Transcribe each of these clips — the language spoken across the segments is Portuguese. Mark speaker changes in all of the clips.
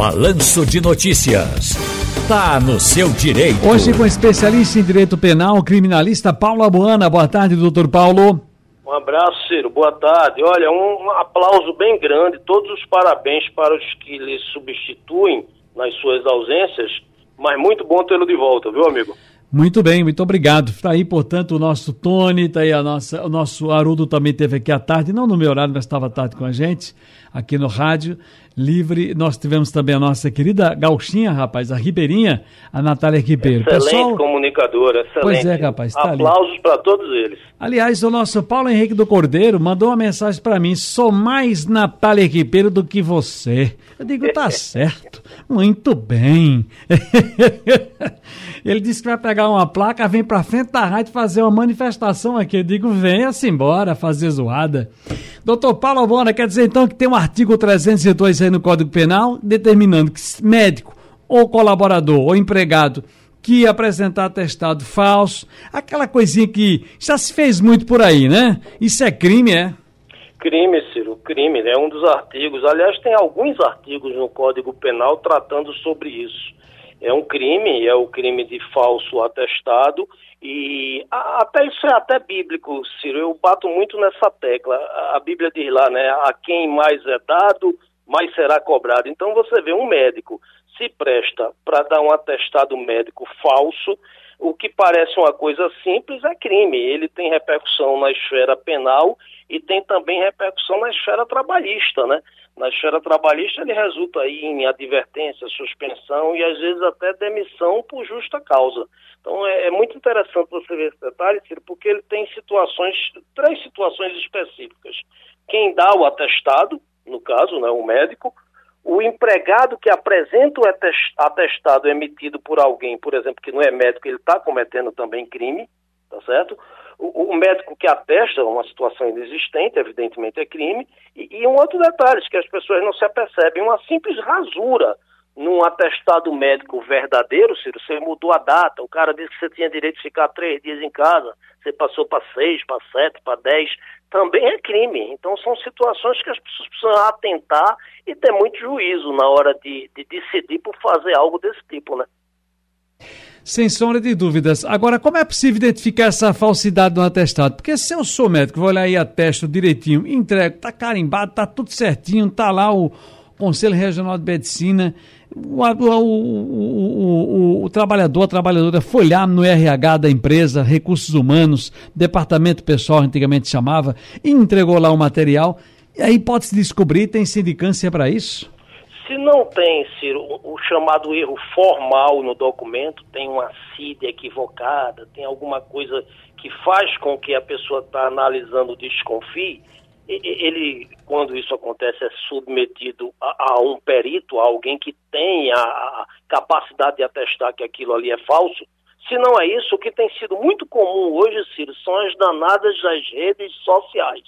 Speaker 1: Balanço de Notícias. Tá no seu direito.
Speaker 2: Hoje com especialista em direito penal, criminalista Paulo Abuana. Boa tarde, doutor Paulo.
Speaker 3: Um abraço, Ciro. Boa tarde. Olha, um aplauso bem grande, todos os parabéns para os que lhe substituem nas suas ausências, mas muito bom tê-lo de volta, viu, amigo?
Speaker 2: Muito bem, muito obrigado. Está aí, portanto, o nosso Tony, está aí a nossa, o nosso Arudo também teve aqui à tarde, não no meu horário, mas estava à tarde com a gente, aqui no rádio livre. Nós tivemos também a nossa querida Gauchinha, rapaz, a Ribeirinha, a Natália Ribeiro.
Speaker 3: Excelente Pessoal... comunicadora, excelente.
Speaker 2: Pois é, rapaz,
Speaker 3: está Aplausos para todos eles.
Speaker 2: Aliás, o nosso Paulo Henrique do Cordeiro mandou uma mensagem para mim, sou mais Natália Ribeiro do que você. Eu digo, tá certo, muito bem. Ele disse que vai pegar uma placa, vem pra frente da rádio fazer uma manifestação aqui. Eu digo, venha-se embora fazer zoada. Doutor Paulo Bona, quer dizer então que tem um artigo 302 aí no Código Penal determinando que médico ou colaborador ou empregado que apresentar atestado falso, aquela coisinha que já se fez muito por aí, né? Isso é crime, é?
Speaker 3: Crime, Ciro, crime, né? um dos artigos. Aliás, tem alguns artigos no Código Penal tratando sobre isso é um crime, é o crime de falso atestado e até isso é até bíblico, Ciro. Eu bato muito nessa tecla. A Bíblia diz lá, né? A quem mais é dado, mais será cobrado. Então você vê um médico se presta para dar um atestado médico falso, o que parece uma coisa simples é crime. Ele tem repercussão na esfera penal e tem também repercussão na esfera trabalhista, né? Na esfera trabalhista ele resulta aí em advertência, suspensão e às vezes até demissão por justa causa. Então é, é muito interessante você ver esse detalhe, Ciro, porque ele tem situações, três situações específicas. Quem dá o atestado, no caso, né, o médico, o empregado que apresenta o atestado emitido por alguém, por exemplo, que não é médico, ele está cometendo também crime, tá certo? O, o, médico que atesta uma situação inexistente, evidentemente é crime, e, e um outro detalhe, que as pessoas não se apercebem, uma simples rasura num atestado médico verdadeiro, Ciro, você mudou a data, o cara disse que você tinha direito de ficar três dias em casa, você passou para seis, para sete, para dez, também é crime. Então são situações que as pessoas precisam atentar e ter muito juízo na hora de, de decidir por fazer algo desse tipo, né?
Speaker 2: Sem sombra de dúvidas. Agora, como é possível identificar essa falsidade no atestado? Porque se eu sou médico, vou olhar aí, atesto direitinho, entrego, tá carimbado, tá tudo certinho, tá lá o Conselho Regional de Medicina, o, o, o, o, trabalhador, a trabalhadora foi lá no RH da empresa, recursos humanos, departamento pessoal, antigamente chamava, e entregou lá o material. E aí pode se descobrir, tem sindicância para isso?
Speaker 3: Se não tem, Ciro, o chamado erro formal no documento, tem uma CID equivocada, tem alguma coisa que faz com que a pessoa está analisando desconfie, ele, quando isso acontece, é submetido a, a um perito, a alguém que tem a, capacidade de atestar que aquilo ali é falso. Se não é isso, o que tem sido muito comum hoje, Ciro, são as danadas das redes sociais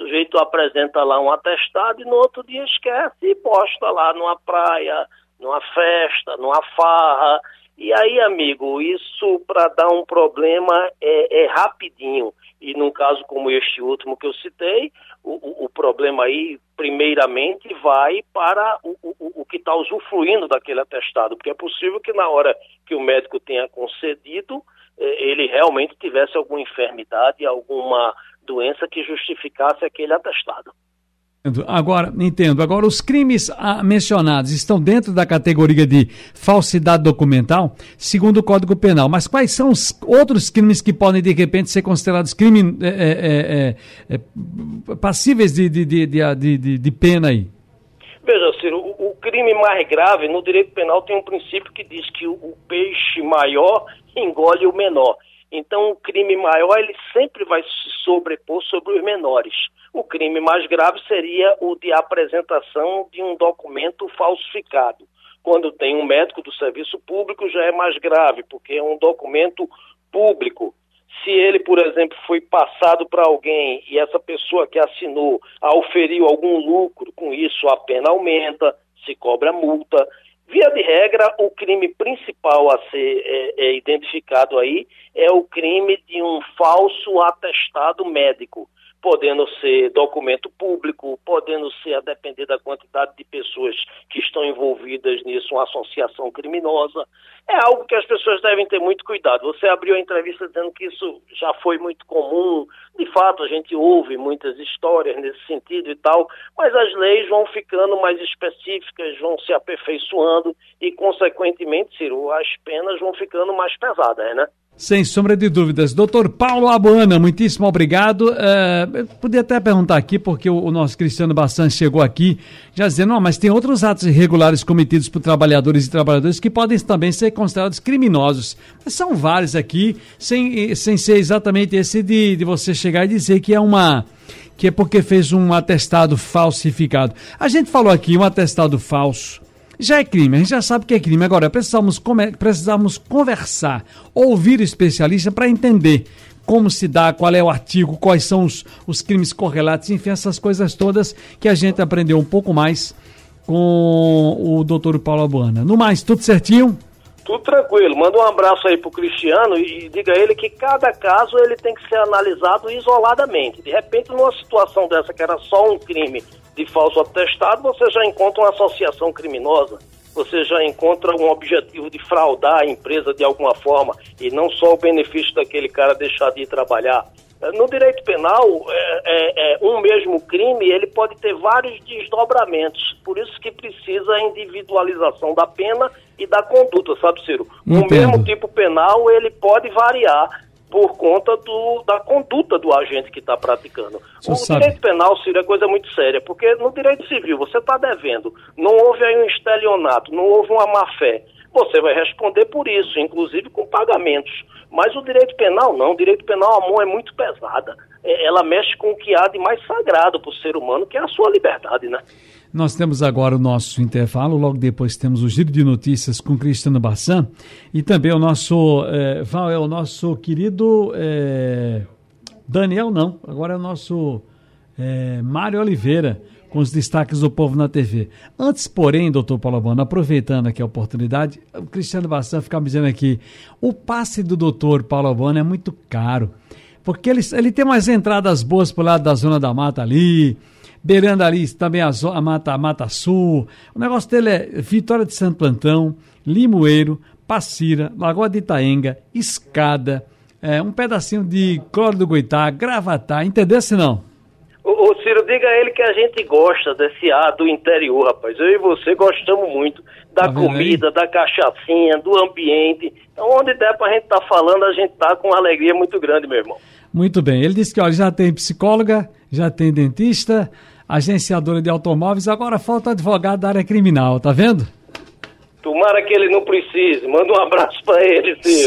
Speaker 3: o sujeito apresenta lá um atestado e no outro dia esquece e posta lá numa praia, numa festa, numa farra. E aí, amigo, isso para dar um problema é, é, rapidinho. E num caso como este último que eu citei, o, o, problema aí, primeiramente, vai para o, o, que está usufruindo daquele atestado, porque é possível que na hora que o médico tenha concedido, eh, ele realmente tivesse alguma enfermidade, alguma doença que justificasse aquele atestado.
Speaker 2: Agora, entendo. Agora, os crimes mencionados estão dentro da categoria de falsidade documental, segundo o Código Penal. Mas quais são os outros crimes que podem, de repente, ser considerados crimes é, é, é, passíveis de, de, de, de, de pena aí?
Speaker 3: Veja, Ciro, o, o, crime mais grave no direito penal tem um princípio que diz que o, o peixe maior engole o menor. Então, o crime maior ele sempre vai se sobrepor sobre os menores. O crime mais grave seria o de apresentação de um documento falsificado. Quando tem um médico do serviço público, já é mais grave, porque é um documento público. Se ele, por exemplo, foi passado para alguém e essa pessoa que assinou auferiu algum lucro com isso, a pena aumenta, se cobra multa. Via de regra, o crime principal a ser é, é, identificado aí é o crime de um falso atestado médico, podendo ser documento público, podendo ser, a depender da quantidade de pessoas que estão envolvidas nisso, uma associação criminosa. É algo que as pessoas devem ter muito cuidado. Você abriu a entrevista dizendo que isso já foi muito comum. De fato, a gente ouve muitas histórias nesse sentido e tal, mas as leis vão ficando mais específicas, vão se aperfeiçoando e, consequentemente, Ciro, as penas vão ficando mais pesadas, né?
Speaker 2: Sem sombra de dúvidas. Doutor Paulo Abuana, muitíssimo obrigado. Uh, podia até perguntar aqui, porque o, o nosso Cristiano Bassan chegou aqui já dizendo, não, mas tem outros atos irregulares cometidos por trabalhadores e trabalhadoras que podem também ser considerados criminosos. Mas são vários aqui, sem, sem ser exatamente esse de, de você chegar e dizer que é uma que é porque fez um atestado falsificado. A gente falou aqui um atestado falso já é crime, a gente já sabe que é crime. Agora, precisamos, precisamos conversar, ouvir especialista para entender como se dá, qual é o artigo, quais são os, os crimes correlatos, enfim, essas coisas todas que a gente aprendeu um pouco mais com o doutor Paulo Abuana. No mais, tudo certinho?
Speaker 3: Tudo tranquilo. Manda um abraço aí pro Cristiano e diga a ele que cada caso ele tem que ser analisado isoladamente. De repente, numa situação dessa que era só um crime de falso atestado, você já encontra uma associação criminosa, você já encontra um objetivo de fraudar a empresa de alguma forma e não só o benefício daquele cara deixar de ir trabalhar. No direito penal, é, é, é, um mesmo crime ele pode ter vários desdobramentos, por isso que precisa a individualização da pena e da conduta, sabe, Ciro? O mesmo tipo penal ele pode variar por conta do, da conduta do agente que está praticando. o, direito penal, Ciro, é coisa muito séria, porque no direito civil você está devendo, não houve aí um estelionato, não houve uma má-fé. Você vai responder por isso, inclusive com pagamentos. Mas o direito penal não, o direito penal a mão é muito pesada. É, ela mexe com o que há de mais sagrado para o ser humano, que é a sua liberdade, né?
Speaker 2: Nós temos agora o nosso intervalo, logo depois temos o giro de notícias com Cristiano Bassan e também o nosso, é, Val, é o nosso querido é, Daniel, não, agora é o nosso é, Mário Oliveira com os destaques do povo na TV. Antes, porém, doutor Paulo Abano, aproveitando aqui a oportunidade, o Cristiano Bassan fica me dizendo aqui, o passe do doutor Paulo Abano é muito caro, porque ele, ele tem umas entradas boas pro lado da Zona da Mata ali, beirando ali também a, a, Mata, a Mata Sul. O negócio dele é Vitória de Santo Antão, Limoeiro, Passira, Lagoa de Itaenga, Escada, é, um pedacinho de Cloro do Goitá, Gravatá, entendeu se não?
Speaker 3: Ô, Ciro, diga a ele que a gente gosta desse ar do interior, rapaz. Eu e você gostamos muito da tá comida, aí? da cachaçinha, do ambiente. Então, onde der pra gente estar tá falando, a gente tá com uma alegria muito grande, meu irmão.
Speaker 2: Muito bem. Ele disse que olha, já tem psicóloga, já tem dentista, agenciadora de automóveis, agora falta advogado da área criminal, tá vendo?
Speaker 3: Tomara que ele não precise. Manda um abraço para ele, Ciro.